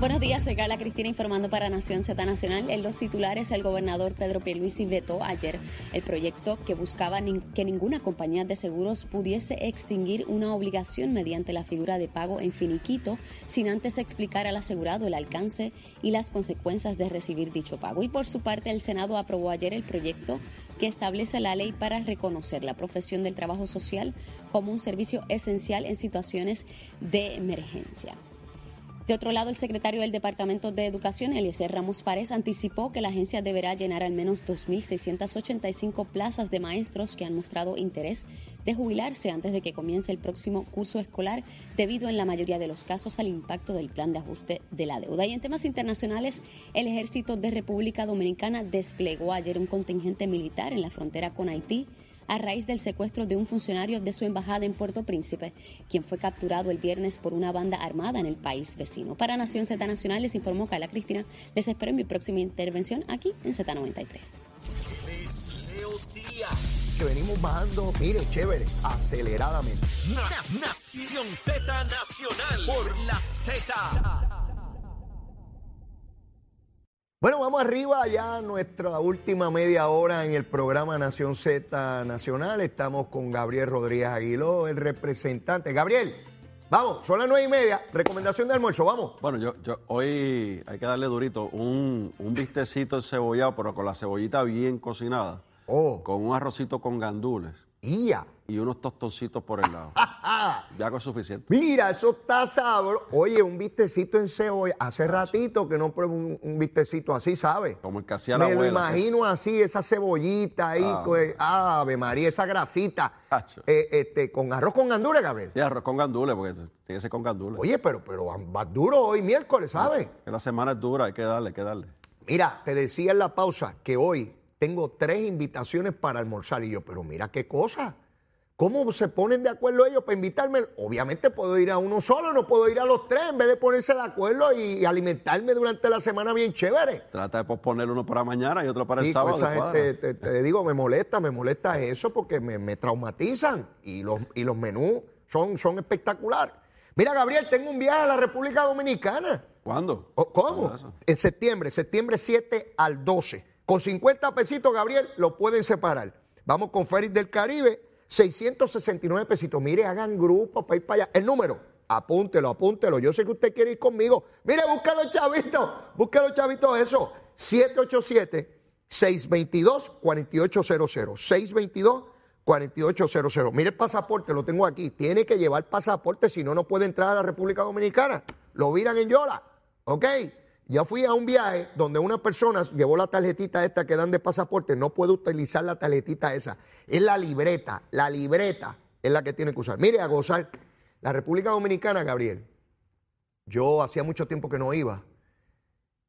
Buenos días, soy Carla Cristina informando para Nación Z Nacional. En los titulares, el gobernador Pedro Pierluisi vetó ayer el proyecto que buscaba que ninguna compañía de seguros pudiese extinguir una obligación mediante la figura de pago en finiquito sin antes explicar al asegurado el alcance y las consecuencias de recibir dicho pago. Y por su parte, el Senado aprobó ayer el proyecto que establece la ley para reconocer la profesión del trabajo social como un servicio esencial en situaciones de emergencia. De otro lado, el secretario del Departamento de Educación, Eliezer Ramos Párez, anticipó que la agencia deberá llenar al menos 2.685 plazas de maestros que han mostrado interés de jubilarse antes de que comience el próximo curso escolar, debido en la mayoría de los casos al impacto del plan de ajuste de la deuda. Y en temas internacionales, el ejército de República Dominicana desplegó ayer un contingente militar en la frontera con Haití a raíz del secuestro de un funcionario de su embajada en Puerto Príncipe, quien fue capturado el viernes por una banda armada en el país vecino. Para Nación Z Nacional les informó Carla Cristina. Les espero en mi próxima intervención aquí en Z93. Que venimos bajando, mire, chévere, aceleradamente. Nación Z Nacional por la Z. Bueno, vamos arriba ya nuestra última media hora en el programa Nación Z Nacional. Estamos con Gabriel Rodríguez Aguiló, el representante. Gabriel, vamos, son las nueve y media. Recomendación de almuerzo, vamos. Bueno, yo, yo hoy hay que darle durito un, un bistecito cebollado, pero con la cebollita bien cocinada. Oh. Con un arrocito con gandules. ¡Ya! y unos tostoncitos por el lado. ya es suficiente. Mira, eso está sabroso. Oye, un vistecito en cebolla. Hace ratito que no pruebo un, vistecito así, ¿sabes? Como el que hacía la Me lo imagino así, esa cebollita ahí, ah, pues, ave María, esa grasita. Eh, este, con arroz con gandules, Gabriel. Sí, arroz con gandules, porque tiene que ser con gandules. Oye, pero, pero va duro hoy miércoles, ¿sabes? Que la semana es dura, hay que darle, hay que darle. Mira, te decía en la pausa que hoy tengo tres invitaciones para almorzar. Y yo, pero mira qué cosa. ¿Cómo se ponen de acuerdo ellos para invitarme? Obviamente puedo ir a uno solo, no puedo ir a los tres en vez de ponerse de acuerdo y, alimentarme durante la semana bien chévere. Trata de posponer uno para mañana y otro para el sábado. te, digo, me molesta, me molesta eso porque me, traumatizan y los, y los menús son, son espectaculares. Mira, Gabriel, tengo un viaje a la República Dominicana. ¿Cuándo? ¿Cómo? en septiembre, septiembre 7 al 12. Con 50 pesitos, Gabriel, lo pueden separar. Vamos con Félix del Caribe 669 pesitos. Mire, hagan grupos para ir para allá. El número, apúntelo, apúntelo. Yo sé que usted quiere ir conmigo. Mire, búscalo, chavito. Búscalo, chavito, eso. 787-622-4800. 622-4800. Mire el pasaporte, lo tengo aquí. Tiene que llevar pasaporte, si no, no puede entrar a la República Dominicana. Lo viran en Yola. ¿Ok? Ya fui a un viaje donde una persona llevó la tarjetita esta que dan de pasaporte, no puede utilizar la tarjetita esa. Es la libreta, la libreta es la que tiene que usar. Mire, a gozar. La República Dominicana, Gabriel, yo hacía mucho tiempo que no iba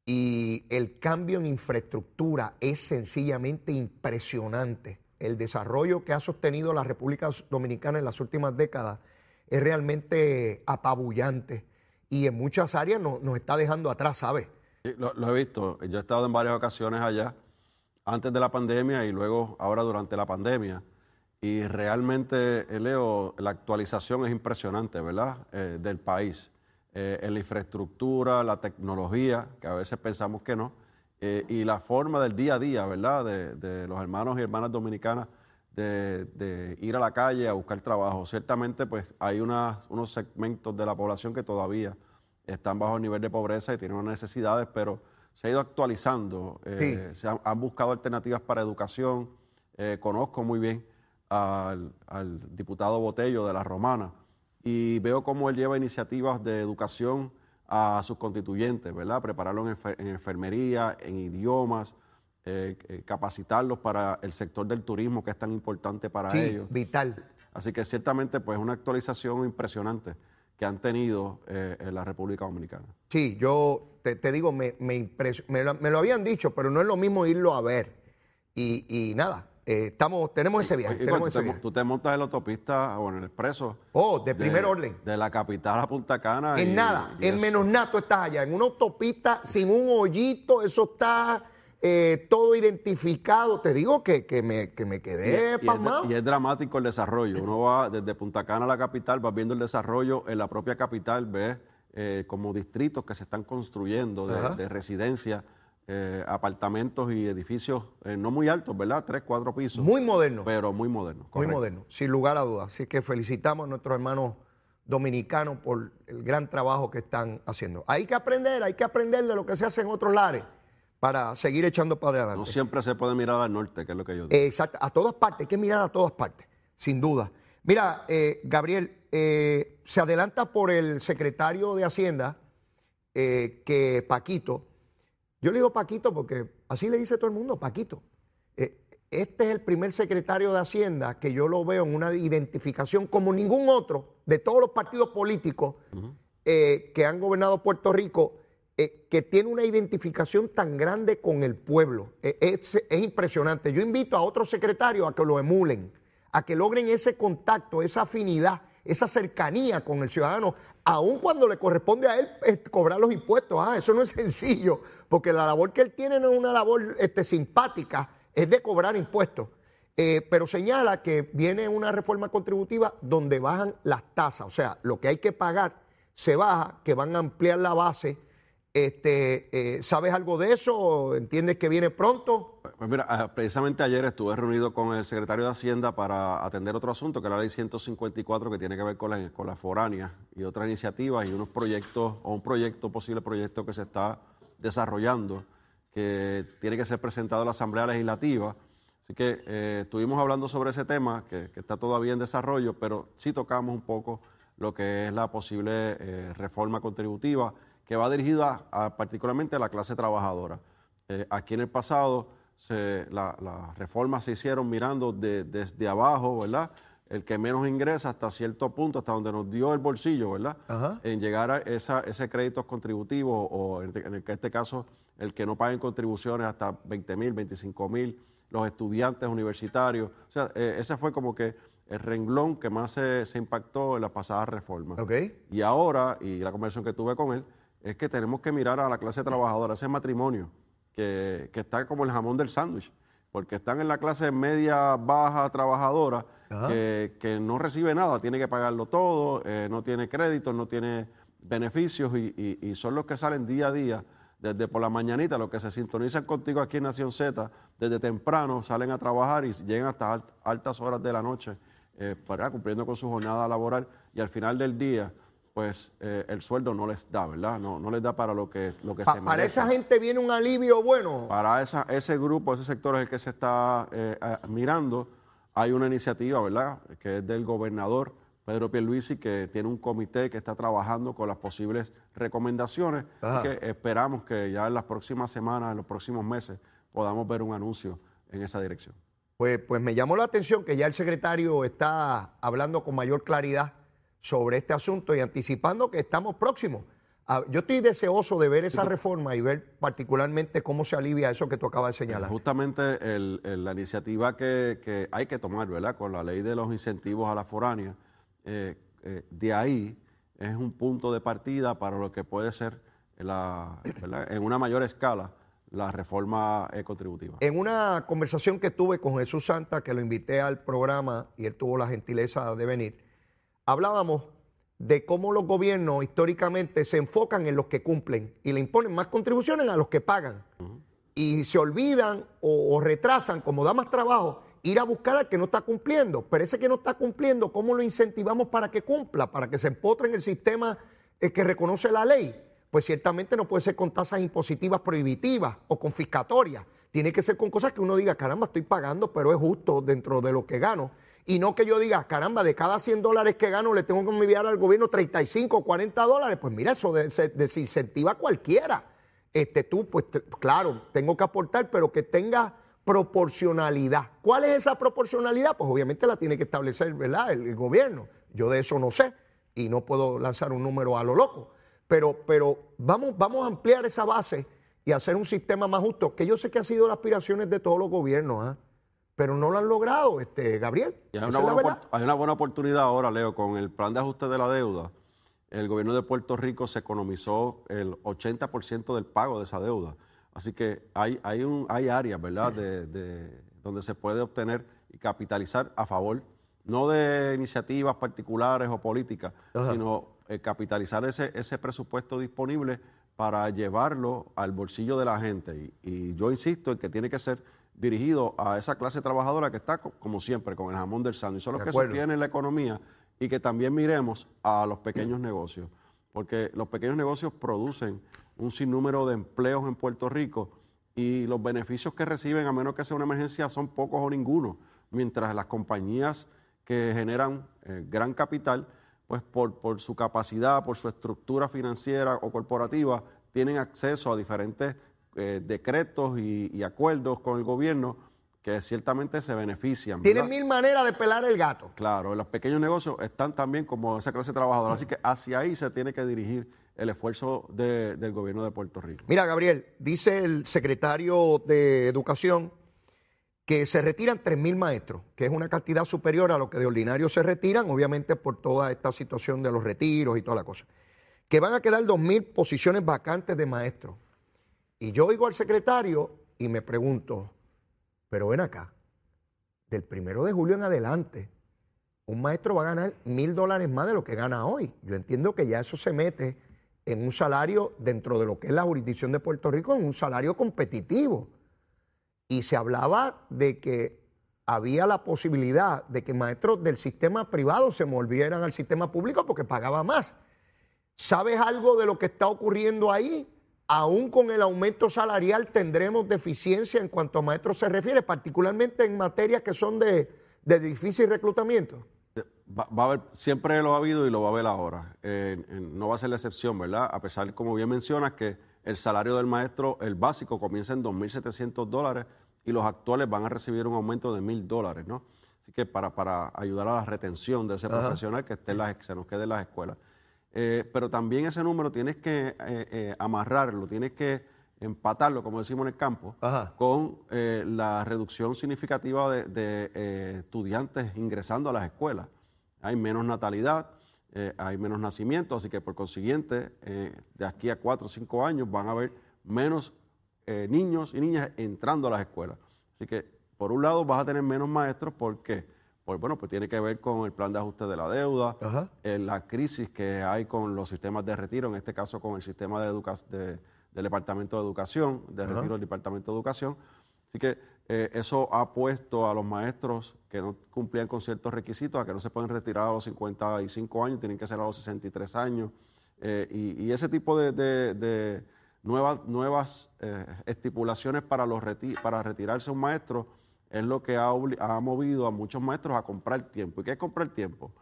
y el cambio en infraestructura es sencillamente impresionante. El desarrollo que ha sostenido la República Dominicana en las últimas décadas es realmente apabullante y en muchas áreas nos está dejando atrás, ¿sabes? lo, he visto. Yo he estado en varias ocasiones allá, antes de la pandemia y luego ahora durante la pandemia. Y realmente, eh, Leo, la actualización es impresionante, ¿verdad? Eh, del país. Eh, en la infraestructura, la tecnología, que a veces pensamos que no, y la forma del día a día, ¿verdad? De, los hermanos y hermanas dominicanas de, de, ir a la calle a buscar trabajo. Ciertamente, pues hay unos segmentos de la población que todavía están bajo el nivel de pobreza y tienen unas necesidades, pero se ha ido actualizando. Eh, se han, buscado alternativas para educación. Eh, conozco muy bien al, diputado Botello de la Romana y veo cómo él lleva iniciativas de educación a sus constituyentes, ¿verdad? Prepararlos en, enfermería, en idiomas, eh, capacitarlos para el sector del turismo que es tan importante para sí, ellos. Vital. Así que ciertamente pues una actualización impresionante que han tenido eh, en la República Dominicana. Sí, yo te, digo, me, me, me, lo, habían dicho, pero no es lo mismo irlo a ver. Y, nada, eh, estamos, tenemos ese viaje. tú, te, montas en la autopista o en el expreso. Oh, de, primer orden. De la capital a Punta Cana. En nada, en menos nada tú estás allá, en una autopista sin un hoyito, eso está eh, todo identificado. Te digo que, me, quedé y, y, es, dramático el desarrollo. Uno va desde Punta Cana a la capital, va viendo el desarrollo en la propia capital, ves eh, como distritos que se están construyendo de, de residencia, eh, apartamentos y edificios eh, no muy altos, ¿verdad? Tres, cuatro pisos. Muy moderno. Pero muy moderno. Muy moderno, sin lugar a dudas. Así que felicitamos a nuestros hermanos dominicanos por el gran trabajo que están haciendo. Hay que aprender, hay que aprender de lo que se hace en otros lares para seguir echando para adelante. No siempre se puede mirar al norte, que es lo que yo digo. Exacto, a todas partes, hay que mirar a todas partes, sin duda. Mira, eh, Gabriel, eh, se adelanta por el secretario de Hacienda eh, que Paquito, yo le digo Paquito porque así le dice todo el mundo, Paquito. este es el primer secretario de Hacienda que yo lo veo en una identificación como ningún otro de todos los partidos políticos que han gobernado Puerto Rico, que tiene una identificación tan grande con el pueblo. es, es impresionante. Yo invito a otros secretarios a que lo emulen a que logren ese contacto, esa afinidad, esa cercanía con el ciudadano, aun cuando le corresponde a él eh, cobrar los impuestos. Ah, eso no es sencillo, porque la labor que él tiene no es una labor este, simpática, es de cobrar impuestos. Eh, pero señala que viene una reforma contributiva donde bajan las tasas, o sea, lo que hay que pagar se baja, que van a ampliar la base este, eh, ¿Sabes algo de eso? ¿Entiendes que viene pronto? Pues mira, ah, precisamente ayer estuve reunido con el secretario de Hacienda para atender otro asunto, que es la ley 154, que tiene que ver con la, con la foránea y otras iniciativas y unos proyectos, o un proyecto, posible proyecto que se está desarrollando, que tiene que ser presentado a la Asamblea Legislativa. Así que eh, estuvimos hablando sobre ese tema, que, está todavía en desarrollo, pero sí tocamos un poco lo que es la posible eh, reforma contributiva que va dirigida a, particularmente a la clase trabajadora. Eh, aquí en el pasado las reformas se hicieron mirando desde abajo, ¿verdad? El que menos ingresa hasta cierto punto, hasta donde nos dio el bolsillo, ¿verdad? En llegar a esa, ese crédito contributivo o en, este caso el que no paguen contribuciones hasta 20 mil, 25 mil, los estudiantes universitarios. O sea, eh, ese fue como que el renglón que más se, impactó en la pasada reforma. Okay. Y ahora, y la conversación que tuve con él, es que tenemos que mirar a la clase trabajadora, ese matrimonio que, está como el jamón del sándwich, porque están en la clase media, baja, trabajadora, que, no recibe nada, tiene que pagarlo todo, eh, no tiene créditos, no tiene beneficios y, son los que salen día a día, desde por la mañanita, los que se sintonizan contigo aquí en Nación Z, desde temprano salen a trabajar y llegan hasta altas horas de la noche, eh, para, cumpliendo con su jornada laboral y al final del día pues eh, el sueldo no les da, ¿verdad? No, no les da para lo que, lo que se merece. Para esa gente viene un alivio bueno. Para esa, ese grupo, ese sector es el que se está eh, mirando. Hay una iniciativa, ¿verdad?, que es del gobernador Pedro Pierluisi, que tiene un comité que está trabajando con las posibles recomendaciones. Que esperamos que ya en las próximas semanas, en los próximos meses, podamos ver un anuncio en esa dirección. Pues, pues me llamó la atención que ya el secretario está hablando con mayor claridad sobre este asunto y anticipando que estamos próximos. Yo estoy deseoso de ver esa reforma y ver particularmente cómo se alivia eso que tú acabas de señalar. Justamente la iniciativa que, hay que tomar, ¿verdad? Con la ley de los incentivos a la foránea, eh, eh, de ahí es un punto de partida para lo que puede ser la, en una mayor escala la reforma contributiva. En una conversación que tuve con Jesús Santa, que lo invité al programa y él tuvo la gentileza de venir, hablábamos de cómo los gobiernos históricamente se enfocan en los que cumplen y le imponen más contribuciones a los que pagan. Y se olvidan o, retrasan, como da más trabajo, ir a buscar al que no está cumpliendo. Pero ese que no está cumpliendo, ¿cómo lo incentivamos para que cumpla? Para que se empotre en el sistema eh, que reconoce la ley. Pues ciertamente no puede ser con tasas impositivas prohibitivas o confiscatorias. Tiene que ser con cosas que uno diga, caramba, estoy pagando, pero es justo dentro de lo que gano y no que yo diga, caramba, de cada 100 dólares que gano le tengo que enviar al gobierno 35 o 40 dólares. Pues mira, eso desincentiva a cualquiera. Este, tú, pues claro, tengo que aportar, pero que tenga proporcionalidad. ¿Cuál es esa proporcionalidad? Pues obviamente la tiene que establecer ¿verdad? El, gobierno. Yo de eso no sé y no puedo lanzar un número a lo loco. Pero, pero vamos, vamos a ampliar esa base y hacer un sistema más justo, que yo sé que ha sido las aspiraciones de todos los gobiernos. ¿ah? Pero no lo han logrado, este, Gabriel. hay, una buena hay, una buena oportunidad ahora, Leo, con el plan de ajuste de la deuda. El gobierno de Puerto Rico se economizó el 80% del pago de esa deuda. Así que hay, hay, un, hay áreas, ¿verdad?, de, donde se puede obtener y capitalizar a favor, no de iniciativas particulares o políticas, sino eh, capitalizar ese, ese presupuesto disponible para llevarlo al bolsillo de la gente. Y, y yo insisto en que tiene que ser dirigido a esa clase trabajadora que está, co- como siempre, con el jamón del sándwich. Son los De que acuerdo. sostienen la economía y que también miremos a los pequeños negocios, porque los pequeños negocios producen un sinnúmero de empleos en Puerto Rico y los beneficios que reciben, a menos que sea una emergencia, son pocos o ninguno, mientras las compañías que generan eh, gran capital, pues por, por su capacidad, por su estructura financiera o corporativa, tienen acceso a diferentes eh, decretos y, y acuerdos con el gobierno que ciertamente se benefician. Tienen mil maneras de pelar el gato. Claro, los pequeños negocios están también como esa clase trabajadora, así que hacia ahí se tiene que dirigir el esfuerzo de- del gobierno de Puerto Rico. Mira, Gabriel, dice el secretario de Educación que se retiran 3.000 maestros, que es una cantidad superior a lo que de ordinario se retiran, obviamente por toda esta situación de los retiros y toda la cosa. Que van a quedar 2.000 posiciones vacantes de maestros. Y yo oigo al secretario y me pregunto, pero ven acá, del primero de julio en adelante, un maestro va a ganar mil dólares más de lo que gana hoy. Yo entiendo que ya eso se mete en un salario dentro de lo que es la jurisdicción de Puerto Rico, en un salario competitivo. Y se hablaba de que había la posibilidad de que maestros del sistema privado se volvieran al sistema público porque pagaba más. ¿Sabes algo de lo que está ocurriendo ahí? Aún con el aumento salarial tendremos deficiencia en cuanto a maestros se refiere, particularmente en materias que son de, de difícil reclutamiento. Va, va a haber, siempre lo ha habido y lo va a haber ahora. Eh, eh, no va a ser la excepción, ¿verdad? A pesar, como bien mencionas, que el salario del maestro, el básico, comienza en 2.700 dólares y los actuales van a recibir un aumento de 1.000 dólares, ¿no? Así que para, para ayudar a la retención de ese profesional que esté en las, que se nos quede en las escuelas. Eh, pero también ese número tienes que eh, eh, amarrarlo, tienes que empatarlo, como decimos en el campo, Ajá. con eh, la reducción significativa de, de, estudiantes ingresando a las escuelas. Hay menos natalidad, hay menos nacimientos, así que por consiguiente, de aquí a cuatro o cinco años van a haber menos niños y niñas entrando a las escuelas. Así que, por un lado, vas a tener menos maestros, ¿por qué? Pues bueno, pues tiene que ver con el plan de ajuste de la deuda, Ajá. eh, la crisis que hay con los sistemas de retiro, en este caso con el sistema de del Departamento de Educación, de retiro del Departamento de Educación. Así que eh, eso ha puesto a los maestros que no cumplían con ciertos requisitos a que no se pueden retirar a los 55 años, tienen que ser a los 63 años. eh, y, y ese tipo de, de- de nuevas, nuevas eh, estipulaciones para, los reti- para retirarse un maestro es lo que ha, ha movido a muchos maestros a comprar tiempo. ¿Y qué es comprar tiempo?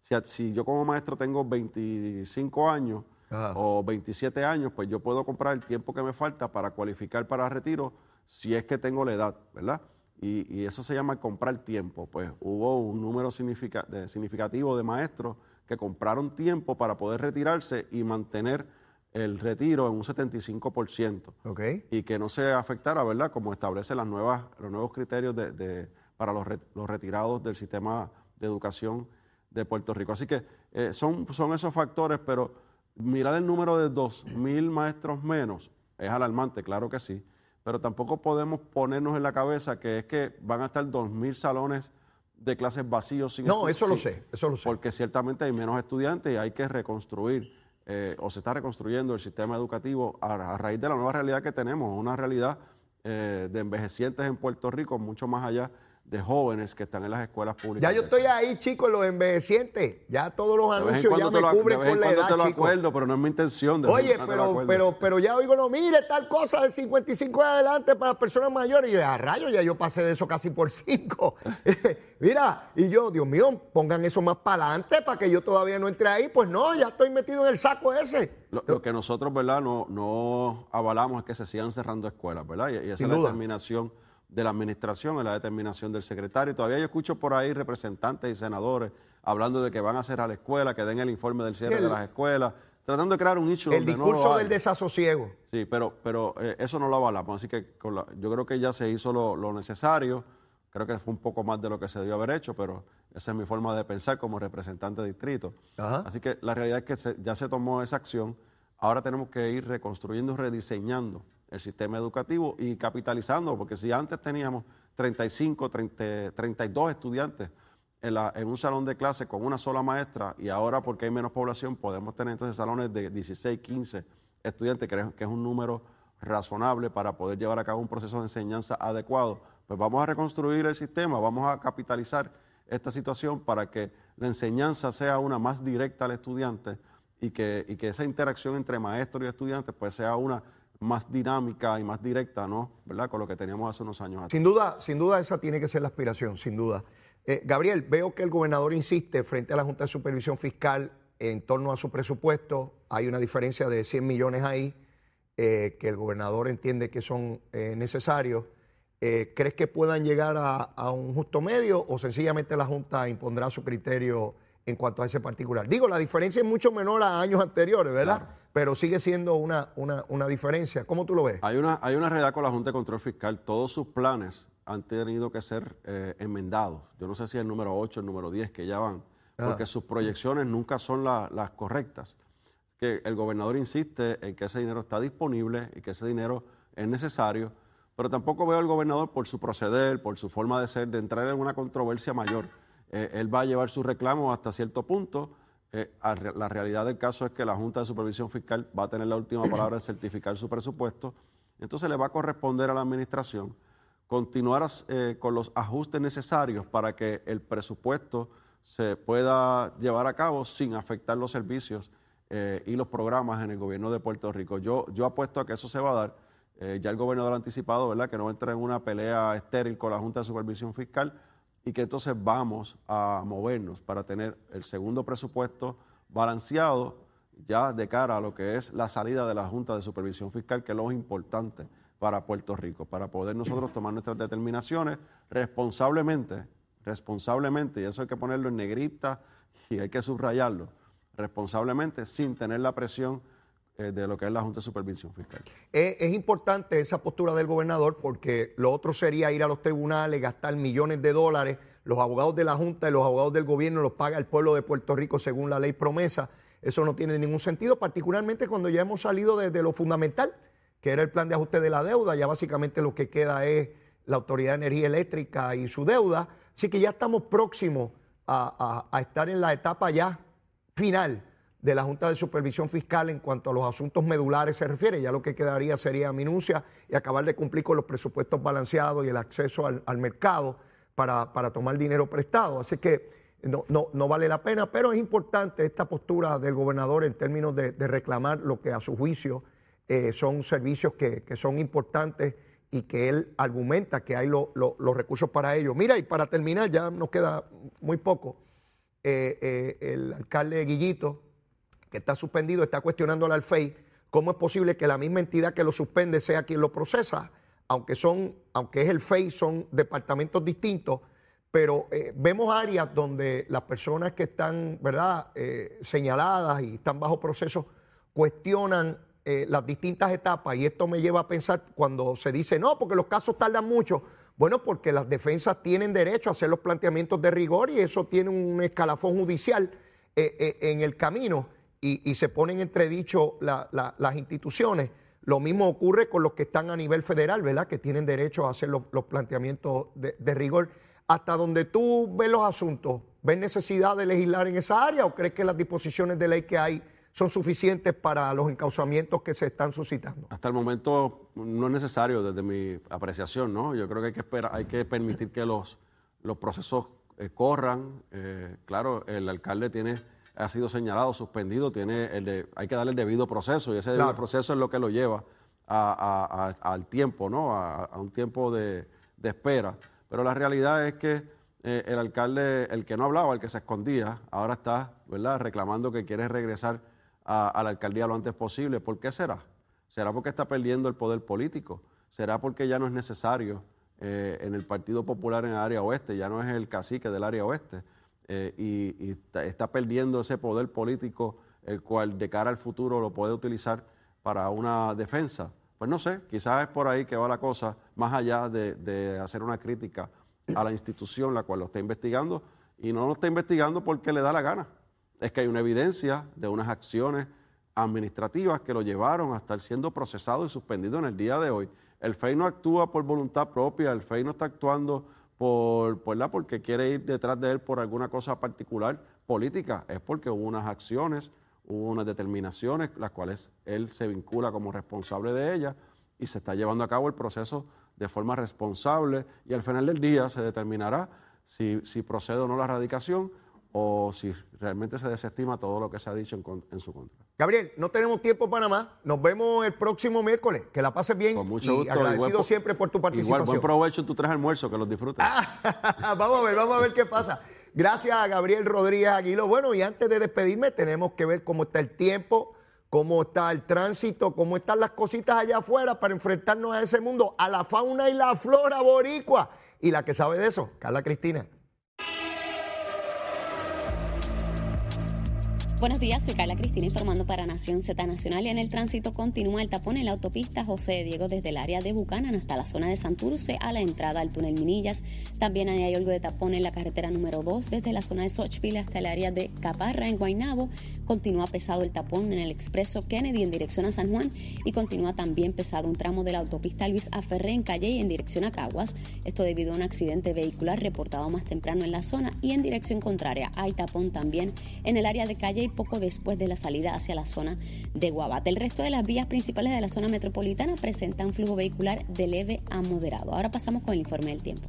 Si, si yo como maestro tengo 25 años Ajá. o 27 años, pues yo puedo comprar el tiempo que me falta para cualificar para retiro si es que tengo la edad, ¿verdad? Y, y eso se llama comprar tiempo. Pues hubo un número significa- de- significativo de maestros que compraron tiempo para poder retirarse y mantener el retiro en un 75% ¿Ok? y que no se afectara, ¿verdad? Como establece las nuevas, los nuevos criterios de, de- para los, re- los retirados del sistema de educación de Puerto Rico. Así que eh, son, son esos factores, pero mirar el número de 2.000 maestros menos es alarmante, claro que sí, pero tampoco podemos ponernos en la cabeza que es que van a estar 2.000 salones de clases vacíos sin No, eso lo sé, eso lo sé. porque ciertamente hay menos estudiantes y hay que reconstruir eh, o se está reconstruyendo el sistema educativo a, raíz de la nueva realidad que tenemos, una realidad eh, de envejecientes en Puerto Rico, mucho más allá de jóvenes que están en las escuelas públicas. Ya yo estoy ahí, chicos, los envejecientes. Ya todos los anuncios ya me cubren con la edad, te lo acuerdo, pero no es mi intención. de Oye, pero, pero, pero ya oigo, no, mire, tal cosa de 55 en adelante para personas mayores. Y yo, a rayos, ya yo pasé de eso casi por 5. Mira, y yo, Dios mío, pongan eso más para adelante para que yo todavía no entre ahí. Pues no, ya estoy metido en el saco ese. Lo, lo que nosotros, ¿verdad?, no, no avalamos es que se sigan cerrando escuelas, ¿verdad? Y, y esa Sin es la duda. determinación de la administración, es la determinación del secretario. Todavía yo escucho por ahí representantes y senadores hablando de que van a cerrar la escuela, que den el informe del cierre El- de las escuelas, tratando de crear un nicho El donde discurso del desasosiego. Sí, pero, pero eh, eso no lo avalamos. Así que con la- yo creo que ya se hizo lo, lo necesario. Creo que fue un poco más de lo que se debió haber hecho, pero esa es mi forma de pensar como representante de distrito. Ajá. Así que la realidad es que se- ya se tomó esa acción. Ahora tenemos que ir reconstruyendo, rediseñando el sistema educativo y capitalizando, porque si antes teníamos 35, 30, 32 estudiantes en, la- en un salón de clase con una sola maestra y ahora porque hay menos población podemos tener entonces salones de 16, 15 estudiantes, que es, que es un número razonable para poder llevar a cabo un proceso de enseñanza adecuado, pues vamos a reconstruir el sistema, vamos a capitalizar esta situación para que la enseñanza sea una más directa al estudiante y que, y que esa interacción entre maestros y estudiantes pues sea una más dinámica y más directa, ¿no? ¿Verdad? Con lo que teníamos hace unos años atrás. Sin duda, sin duda esa tiene que ser la aspiración, sin duda. Eh, Gabriel, veo que el gobernador insiste frente a la Junta de Supervisión Fiscal en torno a su presupuesto. Hay una diferencia de 100 millones ahí eh, que el gobernador entiende que son eh, necesarios. ¿Crees que puedan llegar a, a un justo medio o sencillamente la Junta impondrá su criterio en cuanto a ese particular? Digo, la diferencia es mucho menor a años anteriores, ¿verdad? Claro. Pero sigue siendo una, una, una diferencia. ¿Cómo tú lo ves? Hay una, hay una realidad con la Junta de Control Fiscal. Todos sus planes han tenido que ser eh, enmendados. Yo no sé si el número 8, el número 10 que ya van, porque Ah. sus proyecciones nunca son la- las correctas. Que el gobernador insiste en que ese dinero está disponible y que ese dinero es necesario, pero tampoco veo al gobernador por su proceder, por su forma de ser, de entrar en una controversia mayor. Eh, él va a llevar su reclamo hasta cierto punto. Eh, re- la realidad del caso es que la Junta de Supervisión Fiscal va a tener la última palabra en certificar su presupuesto. Entonces le va a corresponder a la administración continuar eh, con los ajustes necesarios para que el presupuesto se pueda llevar a cabo sin afectar los servicios eh, y los programas en el gobierno de Puerto Rico. Yo, yo apuesto a que eso se va a dar. Eh, ya el gobernador ha anticipado, ¿verdad?, que no va a entrar en una pelea estéril con la Junta de Supervisión Fiscal y que entonces vamos a movernos para tener el segundo presupuesto balanceado ya de cara a lo que es la salida de la Junta de Supervisión Fiscal, que es lo importante para Puerto Rico, para poder nosotros tomar nuestras determinaciones responsablemente, responsablemente, y eso hay que ponerlo en negrita y hay que subrayarlo, responsablemente, sin tener la presión eh, de lo que es la Junta de Supervisión Fiscal. Es, importante esa postura del gobernador porque lo otro sería ir a los tribunales, gastar millones de dólares. Los abogados de la Junta y los abogados del gobierno los paga el pueblo de Puerto Rico según la ley promesa. Eso no tiene ningún sentido, particularmente cuando ya hemos salido de, de lo fundamental, que era el plan de ajuste de la deuda. Ya básicamente lo que queda es la Autoridad de Energía Eléctrica y su deuda. Así que ya estamos próximos a estar en la etapa ya final de la Junta de Supervisión Fiscal en cuanto a los asuntos medulares se refiere. Ya lo que quedaría sería minucia y acabar de cumplir con los presupuestos balanceados y el acceso al, al mercado para, para tomar dinero prestado. Así que no, no, no vale la pena, pero es importante esta postura del gobernador en términos de, de reclamar lo que a su juicio eh, son servicios que, que son importantes y que él argumenta que hay lo- lo- los recursos para ello. Mira, y para terminar, ya nos queda muy poco, eh, eh, el alcalde Guillito, que está suspendido, está cuestionando al FEI cómo es posible que la misma entidad que lo suspende sea quien lo procesa, aunque son, aunque es el FEI, son departamentos distintos, pero eh, vemos áreas donde las personas que están, ¿verdad?, eh, señaladas y están bajo proceso cuestionan eh, las distintas etapas y esto me lleva a pensar cuando se dice, no, porque los casos tardan mucho. Bueno, porque las defensas tienen derecho a hacer los planteamientos de rigor y eso tiene un escalafón judicial en el camino y, y se ponen entredicho la- la- las instituciones. Lo mismo ocurre con los que están a nivel federal, ¿verdad? Que tienen derecho a hacer los, planteamientos de, de rigor. Hasta donde tú ves los asuntos, ¿ves necesidad de legislar en esa área o crees que las disposiciones de ley que hay son suficientes para los encauzamientos que se están suscitando? Hasta el momento no es necesario desde mi apreciación, ¿no? Yo creo que hay que esperar, hay que permitir que los, los procesos eh, corran. Eh, claro, el alcalde tiene, ha sido señalado, suspendido, tiene el de- hay que darle el debido proceso y ese debido Claro. proceso es lo que lo lleva a- a- a- al tiempo, ¿no? A, un tiempo de, de espera. Pero la realidad es que eh, el alcalde, el que no hablaba, el que se escondía, ahora está, ¿verdad?, reclamando que quiere regresar a, a la alcaldía lo antes posible. ¿Por qué será? ¿Será porque está perdiendo el poder político? ¿Será porque ya no es necesario eh, en el Partido Popular en el área oeste? Ya no es el cacique del área oeste. Eh, y está perdiendo ese poder político, el cual de cara al futuro lo puede utilizar para una defensa. Pues no sé, quizás es por ahí que va la cosa, más allá de, de hacer una crítica a la institución la cual lo está investigando, y no lo está investigando porque le da la gana. Es que hay una evidencia de unas acciones administrativas que lo llevaron a estar siendo procesado y suspendido en el día de hoy. El FEI no actúa por voluntad propia, el FEI no está actuando por, por la, porque quiere ir detrás de él por alguna cosa particular política, es porque hubo unas acciones, hubo unas determinaciones, las cuales él se vincula como responsable de ellas y se está llevando a cabo el proceso de forma responsable y al final del día se determinará si, si procede o no la erradicación o si realmente se desestima todo lo que se ha dicho en, en, su contra. Gabriel, no tenemos tiempo para más. Nos vemos el próximo miércoles. Que la pases bien. Con mucho y agradecido siempre por tu participación. Igual, buen provecho en tus tres almuerzos, que los disfrutes. vamos a ver, vamos a ver qué pasa. Gracias a Gabriel Rodríguez Aguilo. Bueno, y antes de despedirme, tenemos que ver cómo está el tiempo, cómo está el tránsito, cómo están las cositas allá afuera para enfrentarnos a ese mundo, a la fauna y la flora boricua. Y la que sabe de eso, Carla Cristina. Buenos días, soy Carla Cristina informando para Nación Z Nacional y en el tránsito continúa el tapón en la autopista José Diego desde el área de Bucanan hasta la zona de Santurce a la entrada al túnel Minillas. También hay algo de tapón en la carretera número 2 desde la zona de Sochville hasta el área de Caparra en Guaynabo. Continúa pesado el tapón en el expreso Kennedy en dirección a San Juan y continúa también pesado un tramo de la autopista Luis Aferré en Calle en dirección a Caguas. Esto debido a un accidente vehicular reportado más temprano en la zona y en dirección contraria. Hay tapón también en el área de Calle poco después de la salida hacia la zona de Guabate. El resto de las vías principales de la zona metropolitana presentan flujo vehicular de leve a moderado. Ahora pasamos con el informe del tiempo.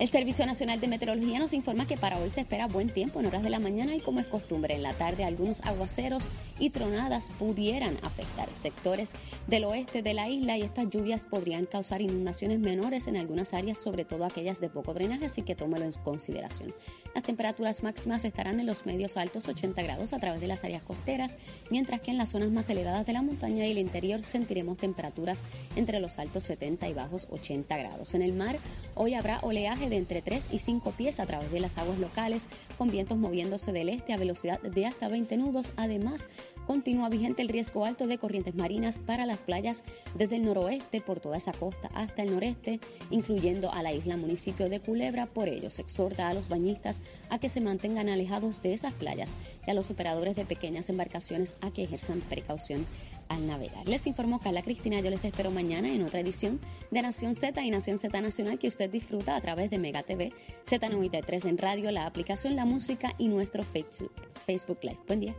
El Servicio Nacional de Meteorología nos informa que para hoy se espera buen tiempo en horas de la mañana y como es costumbre en la tarde algunos aguaceros y tronadas pudieran afectar sectores del oeste de la isla y estas lluvias podrían causar inundaciones menores en algunas áreas, sobre todo aquellas de poco drenaje, así que tómelo en consideración. Las temperaturas máximas estarán en los medios altos 80 grados a través de las áreas costeras, mientras que en las zonas más elevadas de la montaña y el interior sentiremos temperaturas entre los altos 70 y bajos 80 grados. En el mar hoy habrá oleaje de entre 3 y 5 pies a través de las aguas locales, con vientos moviéndose del este a velocidad de hasta 20 nudos. Además, continúa vigente el riesgo alto de corrientes marinas para las playas desde el noroeste por toda esa costa hasta el noreste, incluyendo a la isla municipio de Culebra. Por ello, se exhorta a los bañistas a que se mantengan alejados de esas playas y a los operadores de pequeñas embarcaciones a que ejerzan precaución al navegar. Les informó Carla Cristina, yo les espero mañana en otra edición de Nación Z y Nación Z Nacional que usted disfruta a través de Mega TV, Z93 en radio, la aplicación, la música y nuestro Facebook, Facebook Live. Buen día.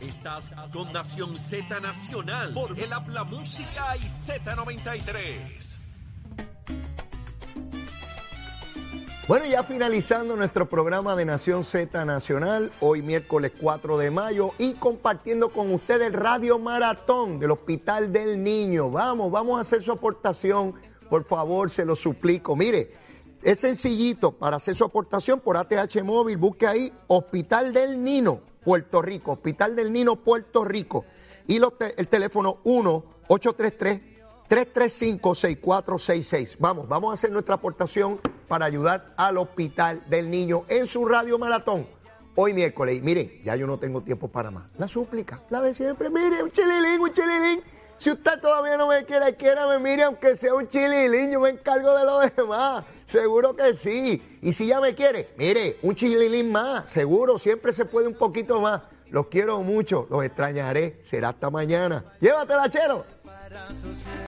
Estás con Nación Z Nacional por el Habla Música y Z93. Bueno, ya finalizando nuestro programa de Nación Z Nacional, hoy miércoles 4 de mayo y compartiendo con ustedes Radio Maratón del Hospital del Niño. Vamos, vamos a hacer su aportación, por favor, se lo suplico. Mire, es sencillito para hacer su aportación por ATH Móvil, busque ahí Hospital del Niño, Puerto Rico, Hospital del Niño, Puerto Rico. Y el teléfono 1 833 335-6466. Vamos, vamos a hacer nuestra aportación para ayudar al Hospital del Niño en su radio maratón. Hoy miércoles, mire, ya yo no tengo tiempo para más. La súplica, la de siempre, mire, un chililín, un chililín. Si usted todavía no me quiere, me mire, aunque sea un chililín, yo me encargo de lo demás. Seguro que sí. Y si ya me quiere, mire, un chililín más. Seguro, siempre se puede un poquito más. Los quiero mucho, los extrañaré. Será hasta mañana. Llévatela, chero.